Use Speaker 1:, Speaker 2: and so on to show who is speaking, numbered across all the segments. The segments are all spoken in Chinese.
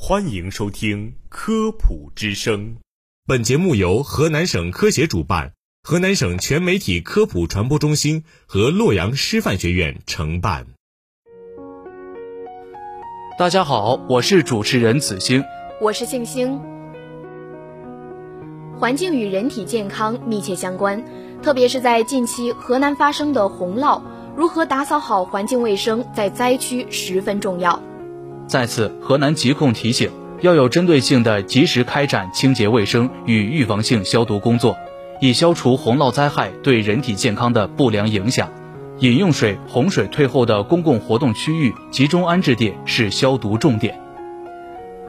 Speaker 1: 欢迎收听《科普之声》，
Speaker 2: 本节目由河南省科协主办，河南省全媒体科普传播中心和洛阳师范学院承办。
Speaker 3: 大家好，我是主持人子星，
Speaker 4: 我是静星。环境与人体健康密切相关，特别是在近期河南发生的洪涝，如何打扫好环境卫生，在灾区十分重要。
Speaker 3: 在此，河南疾控提醒，要有针对性的及时开展清洁卫生与预防性消毒工作，以消除洪涝灾害对人体健康的不良影响。饮用水洪水退后的公共活动区域集中安置点是消毒重点。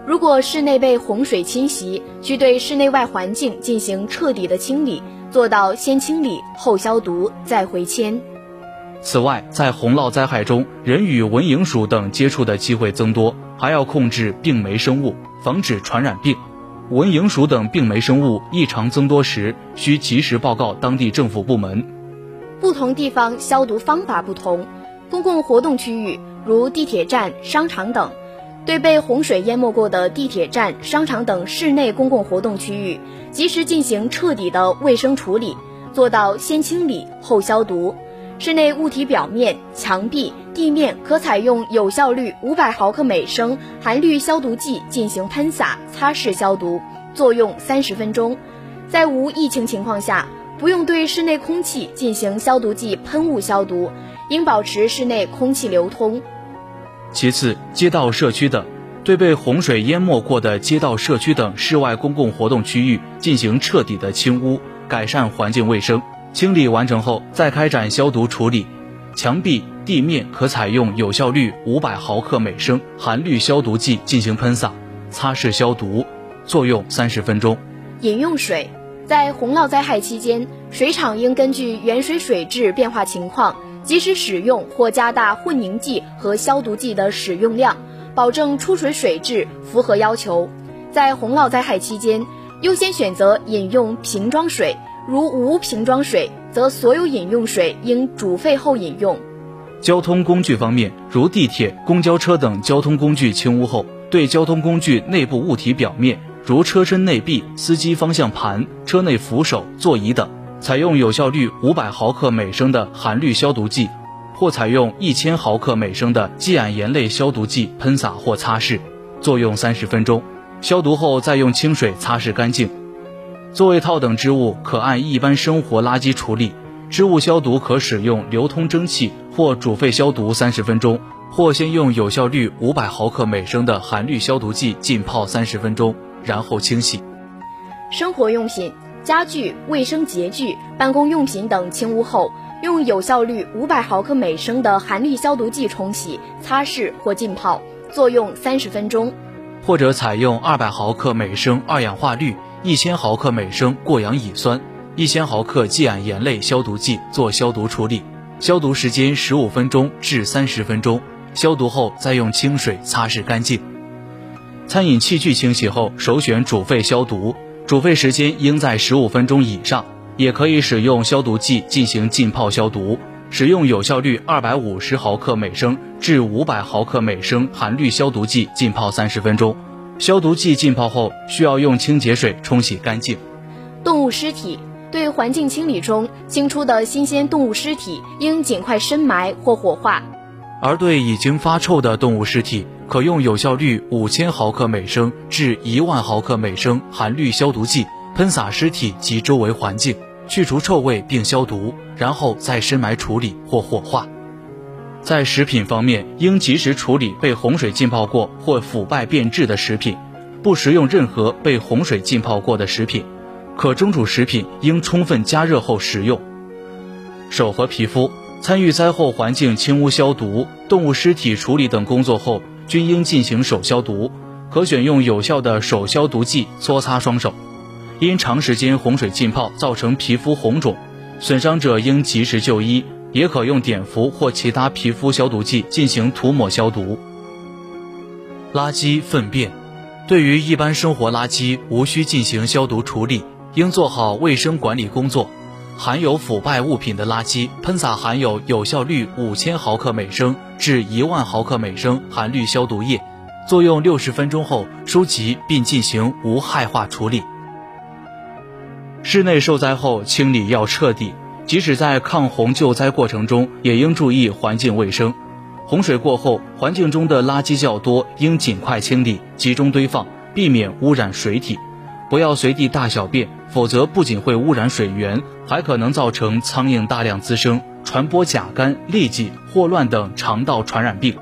Speaker 4: 如果室内被洪水侵袭，需对室内外环境进行彻底的清理，做到先清理后消毒再回迁。
Speaker 3: 此外，在洪涝灾害中，人与蚊蝇鼠等接触的机会增多，还要控制病媒生物，防止传染病。蚊蝇鼠等病媒生物异常增多时，需及时报告当地政府部门。
Speaker 4: 不同地方消毒方法不同，公共活动区域如地铁站、商场等，对被洪水淹没过的地铁站、商场等室内公共活动区域，及时进行彻底的卫生处理，做到先清理后消毒。室内物体表面、墙壁、地面可采用有效率五百毫克每升含氯消毒剂进行喷洒、擦拭消毒，作用三十分钟。在无疫情情况下，不用对室内空气进行消毒剂喷雾消毒，应保持室内空气流通。
Speaker 3: 其次，街道、社区等，对被洪水淹没过的街道、社区等室外公共活动区域进行彻底的清污，改善环境卫生。清理完成后，再开展消毒处理。墙壁、地面可采用有效率五百毫克每升含氯消毒剂进行喷洒、擦拭消毒，作用三十分钟。
Speaker 4: 饮用水在洪涝灾害期间，水厂应根据原水水质变化情况，及时使用或加大混凝剂和消毒剂的使用量，保证出水水质符合要求。在洪涝灾害期间，优先选择饮用瓶装水。如无瓶装水，则所有饮用水应煮沸后饮用。
Speaker 3: 交通工具方面，如地铁、公交车等交通工具清污后，对交通工具内部物体表面，如车身内壁、司机方向盘、车内扶手、座椅等，采用有效率五百毫克每升的含氯消毒剂，或采用一千毫克每升的季铵盐类消毒剂喷洒或擦拭，作用三十分钟。消毒后再用清水擦拭干净。座位套等织物可按一般生活垃圾处理，织物消毒可使用流通蒸汽或煮沸消毒三十分钟，或先用有效率五百毫克每升的含氯消毒剂浸泡三十分钟，然后清洗。
Speaker 4: 生活用品、家具、卫生洁具、办公用品等清污后，用有效率五百毫克每升的含氯消毒剂冲洗、擦拭或浸泡，作用三十分钟，
Speaker 3: 或者采用二百毫克每升二氧化氯。一千毫克每升过氧乙酸，一千毫克季铵盐类消毒剂做消毒处理，消毒时间十五分钟至三十分钟。消毒后再用清水擦拭干净。餐饮器具清洗后，首选煮沸消毒，煮沸时间应在十五分钟以上。也可以使用消毒剂进行浸泡消毒，使用有效率二百五十毫克每升至五百毫克每升含氯消毒剂浸泡三十分钟。消毒剂浸泡后，需要用清洁水冲洗干净。
Speaker 4: 动物尸体对环境清理中清出的新鲜动物尸体，应尽快深埋或火化；
Speaker 3: 而对已经发臭的动物尸体，可用有效率五千毫克每升至一万毫克每升含氯消毒剂喷洒尸体及周围环境，去除臭味并消毒，然后再深埋处理或火化。在食品方面，应及时处理被洪水浸泡过或腐败变质的食品，不食用任何被洪水浸泡过的食品。可蒸煮食品应充分加热后食用。手和皮肤参与灾后环境清污消毒、动物尸体处理等工作后，均应进行手消毒，可选用有效的手消毒剂搓擦双手。因长时间洪水浸泡造成皮肤红肿，损伤者应及时就医。也可用碘伏或其他皮肤消毒剂进行涂抹消毒。垃圾粪便，对于一般生活垃圾，无需进行消毒处理，应做好卫生管理工作。含有腐败物品的垃圾，喷洒含有有效率五千毫克每升至一万毫克每升含氯消毒液，作用六十分钟后收集并进行无害化处理。室内受灾后清理要彻底，即使在抗洪救灾过程中，也应注意环境卫生。洪水过后，环境中的垃圾较多，应尽快清理，集中堆放，避免污染水体。不要随地大小便，否则不仅会污染水源，还可能造成苍蝇大量滋生，传播甲肝、痢疾、霍乱等肠道传染病。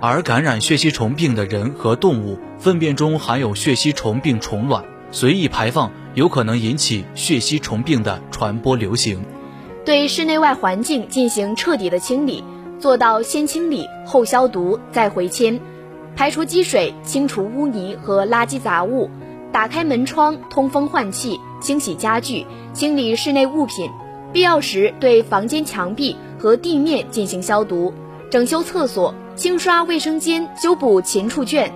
Speaker 3: 而感染血吸虫病的人和动物粪便中含有血吸虫病虫卵，随意排放有可能引起血吸虫病的传播流行。
Speaker 4: 对室内外环境进行彻底的清理，做到先清理后消毒再回迁，排除积水，清除污泥和垃圾杂物，打开门窗通风换气，清洗家具，清理室内物品，必要时对房间墙壁和地面进行消毒，整修厕所。清刷卫生间，修补禽畜圈。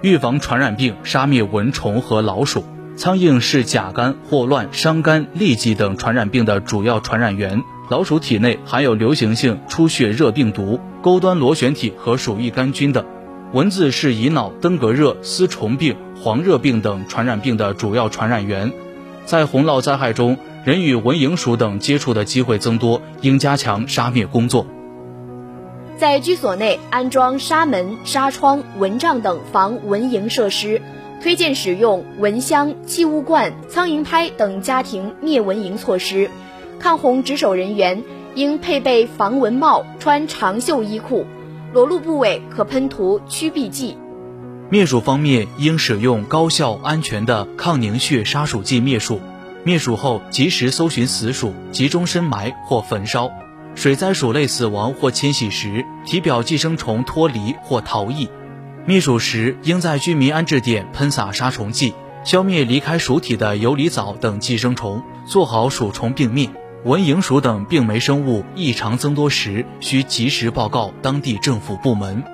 Speaker 3: 预防传染病，杀灭蚊虫和老鼠。苍蝇是甲肝、霍乱、伤肝、痢疾等传染病的主要传染源。老鼠体内含有流行性出血热病毒、钩端螺旋体和鼠疫杆菌等。蚊子是乙脑登革热、丝虫病、黄热病等传染病的主要传染源。在洪涝灾害中，人与蚊蝇鼠等接触的机会增多，应加强杀灭工作。
Speaker 4: 在居所内安装纱门、纱窗、蚊帐等防蚊蝇设施，推荐使用蚊香、气雾罐、苍蝇拍等家庭灭蚊蝇措施。抗洪值守人员应配备防蚊帽，穿长袖衣裤，裸露部位可喷涂驱避剂。
Speaker 3: 灭鼠方面应使用高效、安全的抗凝血杀鼠剂灭鼠，灭鼠后及时搜寻死鼠，集中深埋或焚烧。水灾鼠类死亡或迁徙时，体表寄生虫脱离或逃逸。灭鼠时，应在居民安置点喷洒杀虫剂，消灭离开鼠体的游离藻等寄生虫，做好鼠虫病灭。蚊蝇鼠等病媒生物异常增多时，需及时报告当地政府部门。